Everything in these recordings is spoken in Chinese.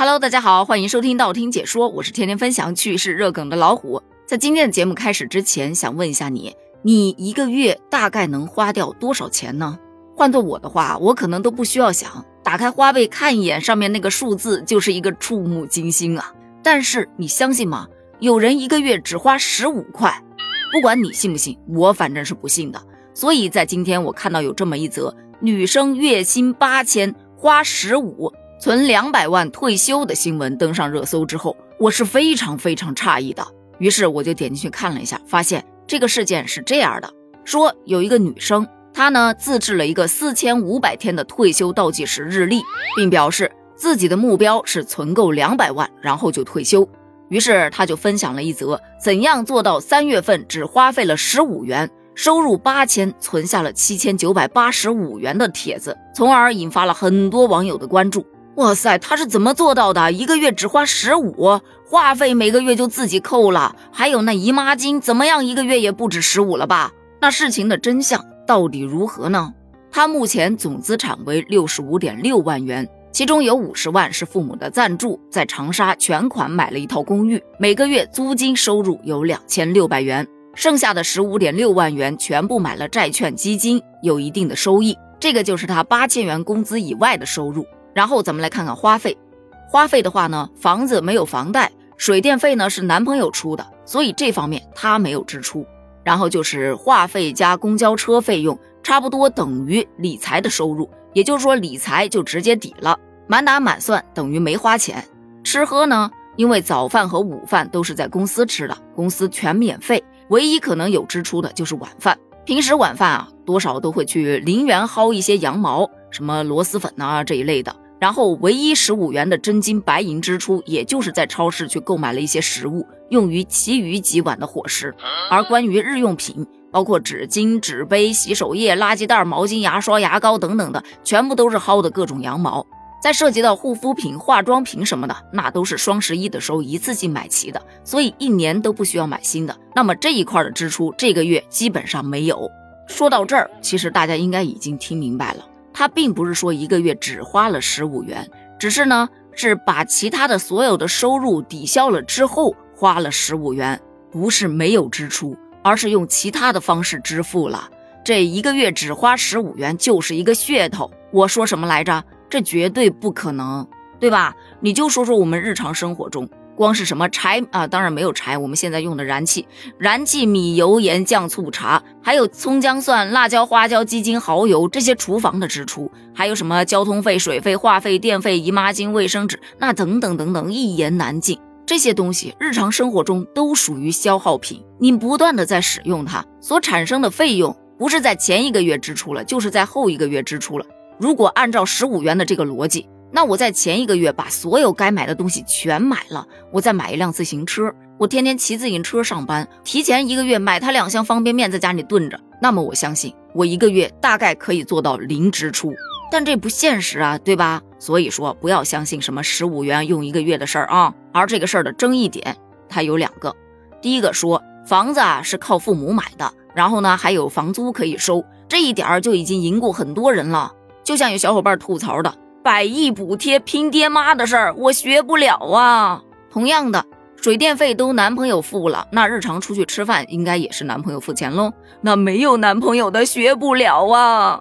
Hello，大家好，欢迎收听道听解说，我是天天分享趣事热梗的老虎。在今天的节目开始之前，想问一下你，你一个月大概能花掉多少钱呢？换做我的话，我可能都不需要想，打开花呗看一眼，上面那个数字就是一个触目惊心啊。但是你相信吗？有人一个月只花十五块，不管你信不信，我反正是不信的。所以在今天我看到有这么一则。女生月薪八千，花十五存两百万退休的新闻登上热搜之后，我是非常非常诧异的。于是我就点进去看了一下，发现这个事件是这样的：说有一个女生，她呢自制了一个四千五百天的退休倒计时日历，并表示自己的目标是存够两百万，然后就退休。于是她就分享了一则怎样做到三月份只花费了十五元。收入八千，存下了七千九百八十五元的帖子，从而引发了很多网友的关注。哇塞，他是怎么做到的？一个月只花十五，话费每个月就自己扣了，还有那姨妈巾，怎么样？一个月也不止十五了吧？那事情的真相到底如何呢？他目前总资产为六十五点六万元，其中有五十万是父母的赞助，在长沙全款买了一套公寓，每个月租金收入有两千六百元。剩下的十五点六万元全部买了债券基金，有一定的收益。这个就是他八千元工资以外的收入。然后咱们来看看花费。花费的话呢，房子没有房贷，水电费呢是男朋友出的，所以这方面他没有支出。然后就是话费加公交车费用，差不多等于理财的收入，也就是说理财就直接抵了，满打满算等于没花钱。吃喝呢，因为早饭和午饭都是在公司吃的，公司全免费。唯一可能有支出的就是晚饭，平时晚饭啊，多少都会去陵园薅一些羊毛，什么螺蛳粉啊这一类的。然后唯一十五元的真金白银支出，也就是在超市去购买了一些食物，用于其余几晚的伙食。而关于日用品，包括纸巾、纸杯、洗手液、垃圾袋、毛巾、牙刷、牙膏等等的，全部都是薅的各种羊毛。再涉及到护肤品、化妆品什么的，那都是双十一的时候一次性买齐的，所以一年都不需要买新的。那么这一块的支出，这个月基本上没有。说到这儿，其实大家应该已经听明白了，他并不是说一个月只花了十五元，只是呢是把其他的所有的收入抵消了之后花了十五元，不是没有支出，而是用其他的方式支付了。这一个月只花十五元就是一个噱头。我说什么来着？这绝对不可能，对吧？你就说说我们日常生活中，光是什么柴啊，当然没有柴，我们现在用的燃气、燃气、米油盐酱醋茶，还有葱姜蒜、辣椒花椒鸡精蚝油这些厨房的支出，还有什么交通费、水费、话费、电费、姨妈巾、卫生纸，那等等等等，一言难尽。这些东西日常生活中都属于消耗品，你不断的在使用它，所产生的费用，不是在前一个月支出了，就是在后一个月支出了。如果按照十五元的这个逻辑，那我在前一个月把所有该买的东西全买了，我再买一辆自行车，我天天骑自行车上班，提前一个月买它两箱方便面在家里炖着，那么我相信我一个月大概可以做到零支出，但这不现实啊，对吧？所以说不要相信什么十五元用一个月的事儿啊。而这个事儿的争议点它有两个，第一个说房子啊是靠父母买的，然后呢还有房租可以收，这一点儿就已经赢过很多人了。就像有小伙伴吐槽的百亿补贴拼爹妈的事儿，我学不了啊。同样的，水电费都男朋友付了，那日常出去吃饭应该也是男朋友付钱喽。那没有男朋友的学不了啊。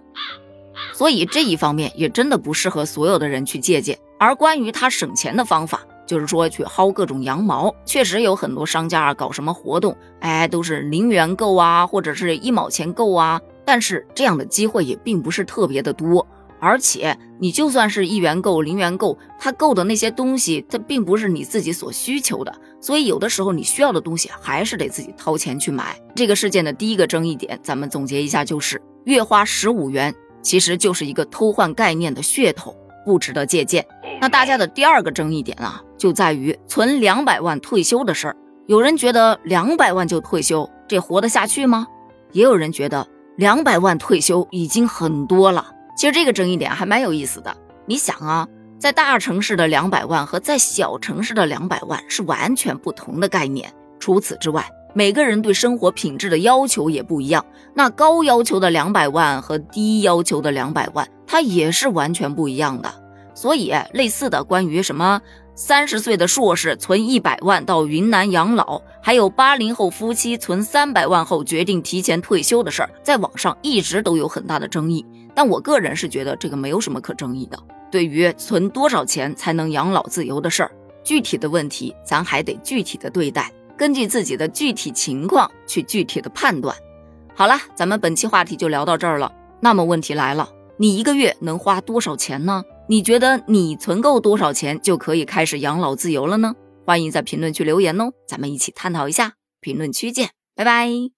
所以这一方面也真的不适合所有的人去借鉴。而关于他省钱的方法，就是说去薅各种羊毛，确实有很多商家啊搞什么活动，哎，都是零元购啊，或者是一毛钱购啊。但是这样的机会也并不是特别的多。而且你就算是一元购、零元购，他购的那些东西，它并不是你自己所需求的，所以有的时候你需要的东西还是得自己掏钱去买。这个事件的第一个争议点，咱们总结一下，就是月花十五元，其实就是一个偷换概念的噱头，不值得借鉴。那大家的第二个争议点啊，就在于存两百万退休的事儿。有人觉得两百万就退休，这活得下去吗？也有人觉得两百万退休已经很多了。其实这个争议点还蛮有意思的。你想啊，在大城市的两百万和在小城市的两百万是完全不同的概念。除此之外，每个人对生活品质的要求也不一样。那高要求的两百万和低要求的两百万，它也是完全不一样的。所以类似的关于什么三十岁的硕士存一百万到云南养老，还有八零后夫妻存三百万后决定提前退休的事儿，在网上一直都有很大的争议。但我个人是觉得这个没有什么可争议的。对于存多少钱才能养老自由的事儿，具体的问题咱还得具体的对待，根据自己的具体情况去具体的判断。好了，咱们本期话题就聊到这儿了。那么问题来了，你一个月能花多少钱呢？你觉得你存够多少钱就可以开始养老自由了呢？欢迎在评论区留言哦，咱们一起探讨一下。评论区见，拜拜。